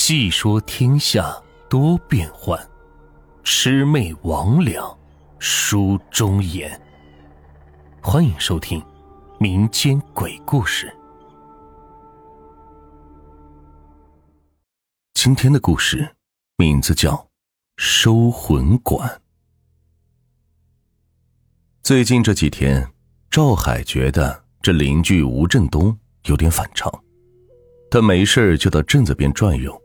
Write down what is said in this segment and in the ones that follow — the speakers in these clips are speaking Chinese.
细说天下多变幻，魑魅魍魉书中言。欢迎收听民间鬼故事。今天的故事名字叫《收魂馆》。最近这几天，赵海觉得这邻居吴振东有点反常。他没事就到镇子边转悠，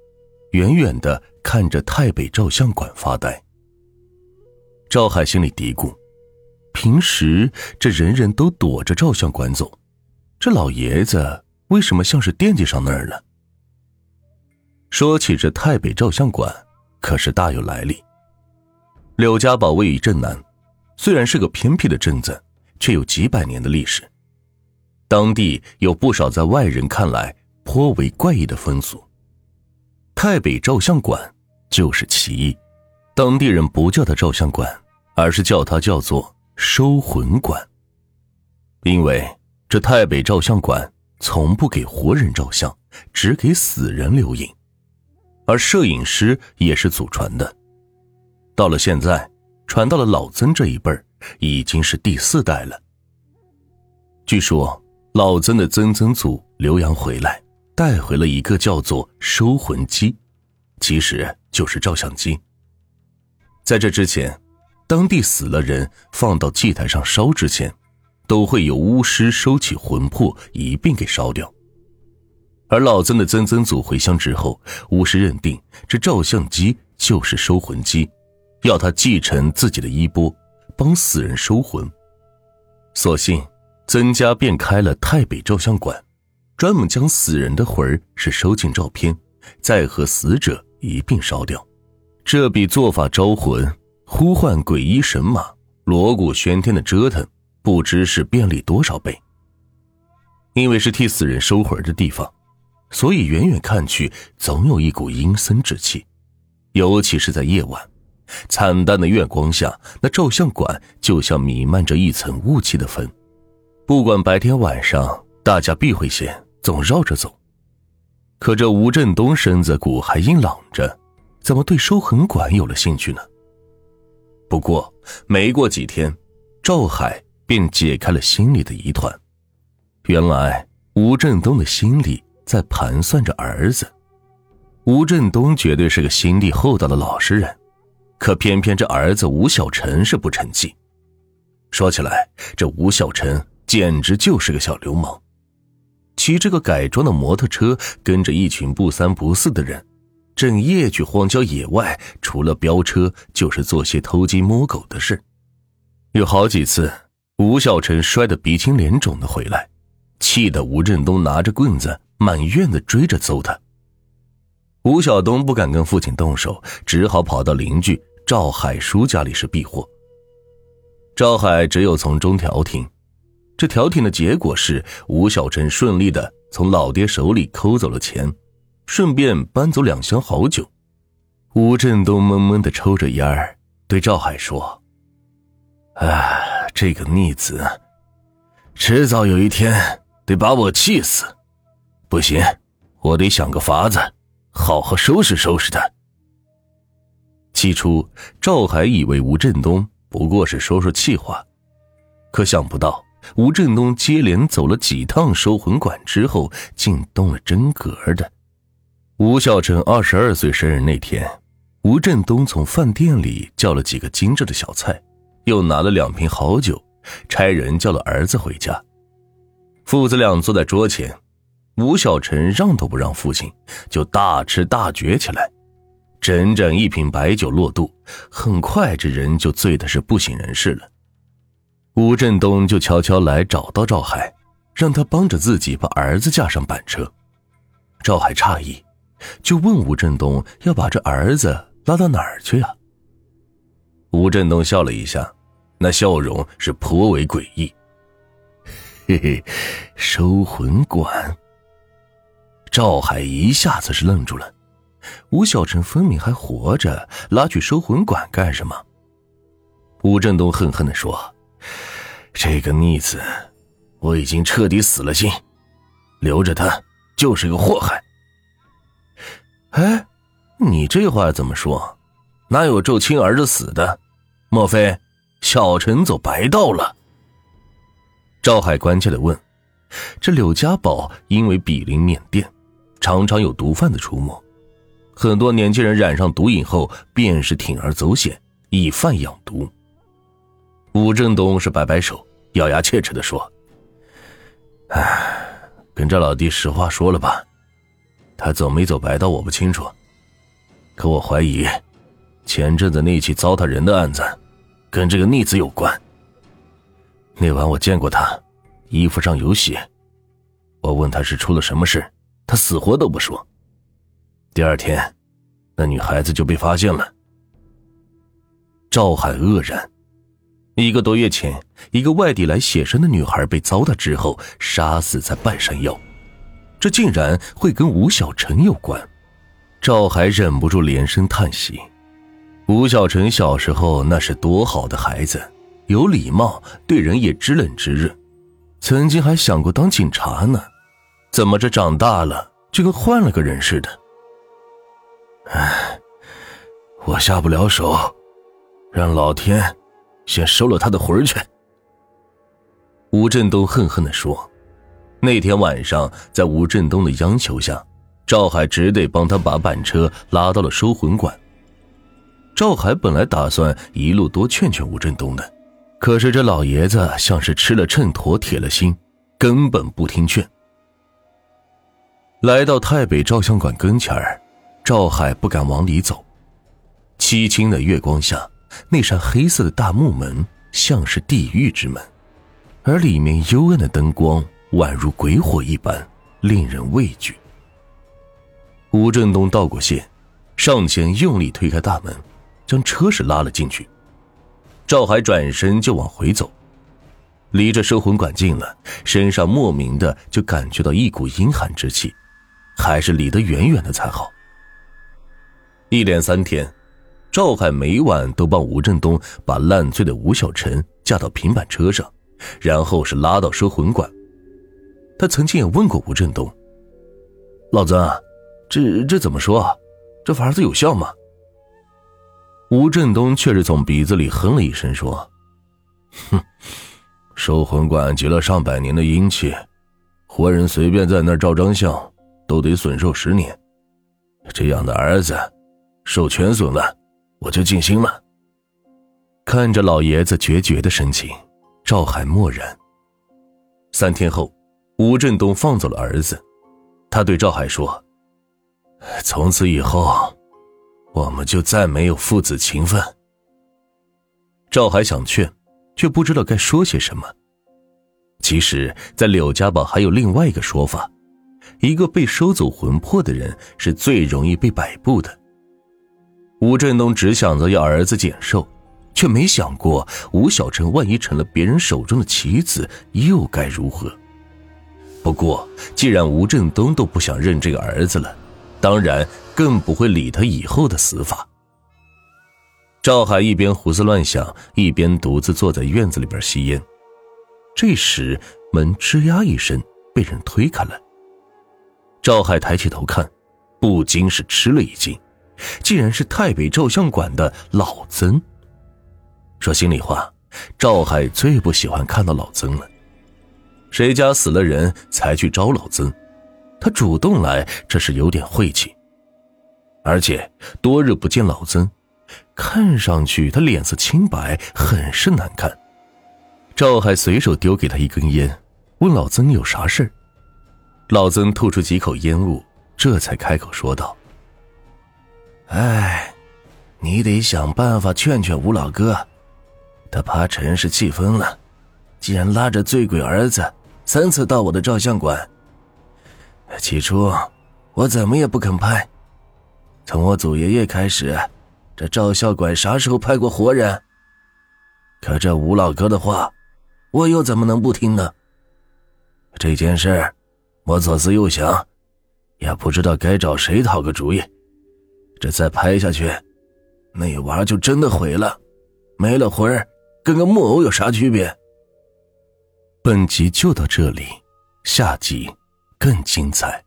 远远的看着太北照相馆发呆。赵海心里嘀咕：平时这人人都躲着照相馆走，这老爷子为什么像是惦记上那儿了？说起这太北照相馆，可是大有来历。柳家堡位于镇南，虽然是个偏僻的镇子，却有几百年的历史，当地有不少在外人看来。颇为怪异的风俗。太北照相馆就是其一，当地人不叫它照相馆，而是叫它叫做收魂馆。因为这太北照相馆从不给活人照相，只给死人留影，而摄影师也是祖传的。到了现在，传到了老曾这一辈儿，已经是第四代了。据说老曾的曾曾祖留洋回来。带回了一个叫做收魂机，其实就是照相机。在这之前，当地死了人放到祭台上烧之前，都会有巫师收起魂魄一并给烧掉。而老曾的曾曾祖回乡之后，巫师认定这照相机就是收魂机，要他继承自己的衣钵，帮死人收魂。所幸曾家便开了太北照相馆。专门将死人的魂儿是收进照片，再和死者一并烧掉，这比做法招魂、呼唤鬼医神马、锣鼓喧天的折腾，不知是便利多少倍。因为是替死人收魂的地方，所以远远看去总有一股阴森之气，尤其是在夜晚，惨淡的月光下，那照相馆就像弥漫着一层雾气的氛。不管白天晚上，大家避讳些。总绕着走，可这吴振东身子骨还硬朗着，怎么对收魂馆有了兴趣呢？不过没过几天，赵海便解开了心里的疑团。原来吴振东的心里在盘算着儿子。吴振东绝对是个心地厚道的老实人，可偏偏这儿子吴小晨是不成器。说起来，这吴小晨简直就是个小流氓。骑着个改装的摩托车，跟着一群不三不四的人，整夜去荒郊野外，除了飙车，就是做些偷鸡摸狗的事。有好几次，吴小成摔得鼻青脸肿的回来，气得吴振东拿着棍子满院子追着揍他。吴晓东不敢跟父亲动手，只好跑到邻居赵海叔家里是避祸。赵海只有从中调停。这调停的结果是，吴小成顺利的从老爹手里抠走了钱，顺便搬走两箱好酒。吴振东闷闷的抽着烟儿，对赵海说：“哎，这个逆子，迟早有一天得把我气死。不行，我得想个法子，好好收拾收拾他。”起初，赵海以为吴振东不过是说说气话，可想不到。吴振东接连走了几趟收魂馆之后，竟动了真格的。吴孝成二十二岁生日那天，吴振东从饭店里叫了几个精致的小菜，又拿了两瓶好酒，差人叫了儿子回家。父子俩坐在桌前，吴小成让都不让父亲，就大吃大嚼起来。整整一瓶白酒落肚，很快这人就醉的是不省人事了。吴振东就悄悄来找到赵海，让他帮着自己把儿子架上板车。赵海诧异，就问吴振东要把这儿子拉到哪儿去啊？吴振东笑了一下，那笑容是颇为诡异。嘿嘿，收魂馆。赵海一下子是愣住了，吴小晨分明还活着，拉去收魂馆干什么？吴振东恨恨地说。这个逆子，我已经彻底死了心，留着他就是个祸害。哎，你这话怎么说？哪有咒亲儿子死的？莫非小陈走白道了？赵海关切的问。这柳家堡因为比邻缅甸，常常有毒贩子出没，很多年轻人染上毒瘾后，便是铤而走险，以贩养毒。吴振东是摆摆手，咬牙切齿的说：“哎，跟这老弟实话说了吧，他走没走白道我不清楚，可我怀疑，前阵子那起糟蹋人的案子，跟这个逆子有关。那晚我见过他。”衣服上有血，我问他是出了什么事，他死活都不说。第二天，那女孩子就被发现了。赵海愕然，一个多月前，一个外地来写生的女孩被糟蹋之后杀死在半山腰，这竟然会跟吴小晨有关。赵海忍不住连声叹息：吴小晨小时候那是多好的孩子，有礼貌，对人也知冷知热。曾经还想过当警察呢，怎么这长大了就跟换了个人似的？唉，我下不了手，让老天先收了他的魂儿去。吴振东恨恨的说：“那天晚上，在吴振东的央求下，赵海只得帮他把板车拉到了收魂馆。赵海本来打算一路多劝劝吴振东的。”可是这老爷子像是吃了秤砣铁了心，根本不听劝。来到太北照相馆跟前儿，赵海不敢往里走。凄清的月光下，那扇黑色的大木门像是地狱之门，而里面幽暗的灯光宛如鬼火一般，令人畏惧。吴振东道过谢，上前用力推开大门，将车驶拉了进去。赵海转身就往回走，离着收魂馆近了，身上莫名的就感觉到一股阴寒之气，还是离得远远的才好。一连三天，赵海每晚都帮吴振东把烂醉的吴小晨架到平板车上，然后是拉到收魂馆。他曾经也问过吴振东：“老曾，这这怎么说啊？这法子有效吗？”吴振东却是从鼻子里哼了一声，说：“哼，收魂馆积了上百年的阴气，活人随便在那儿照张相，都得损寿十年。这样的儿子，寿全损了，我就尽心了。”看着老爷子决绝的神情，赵海默然。三天后，吴振东放走了儿子，他对赵海说：“从此以后。”我们就再没有父子情分。赵海想劝，却不知道该说些什么。其实，在柳家堡还有另外一个说法：一个被收走魂魄的人，是最容易被摆布的。吴振东只想着要儿子减寿，却没想过吴小晨万一成了别人手中的棋子，又该如何？不过，既然吴振东都不想认这个儿子了。当然，更不会理他以后的死法。赵海一边胡思乱想，一边独自坐在院子里边吸烟。这时，门吱呀一声被人推开了。赵海抬起头看，不禁是吃了一惊，竟然是太北照相馆的老曾。说心里话，赵海最不喜欢看到老曾了。谁家死了人才去招老曾？他主动来，这是有点晦气。而且多日不见老曾，看上去他脸色清白，很是难看。赵海随手丢给他一根烟，问老曾有啥事老曾吐出几口烟雾，这才开口说道：“哎，你得想办法劝劝吴老哥，他怕陈氏气疯了，竟然拉着醉鬼儿子三次到我的照相馆。”起初，我怎么也不肯拍。从我祖爷爷开始，这照相馆啥时候拍过活人？可这吴老哥的话，我又怎么能不听呢？这件事，我左思右想，也不知道该找谁讨个主意。这再拍下去，那娃就真的毁了，没了魂儿，跟个木偶有啥区别？本集就到这里，下集。更精彩。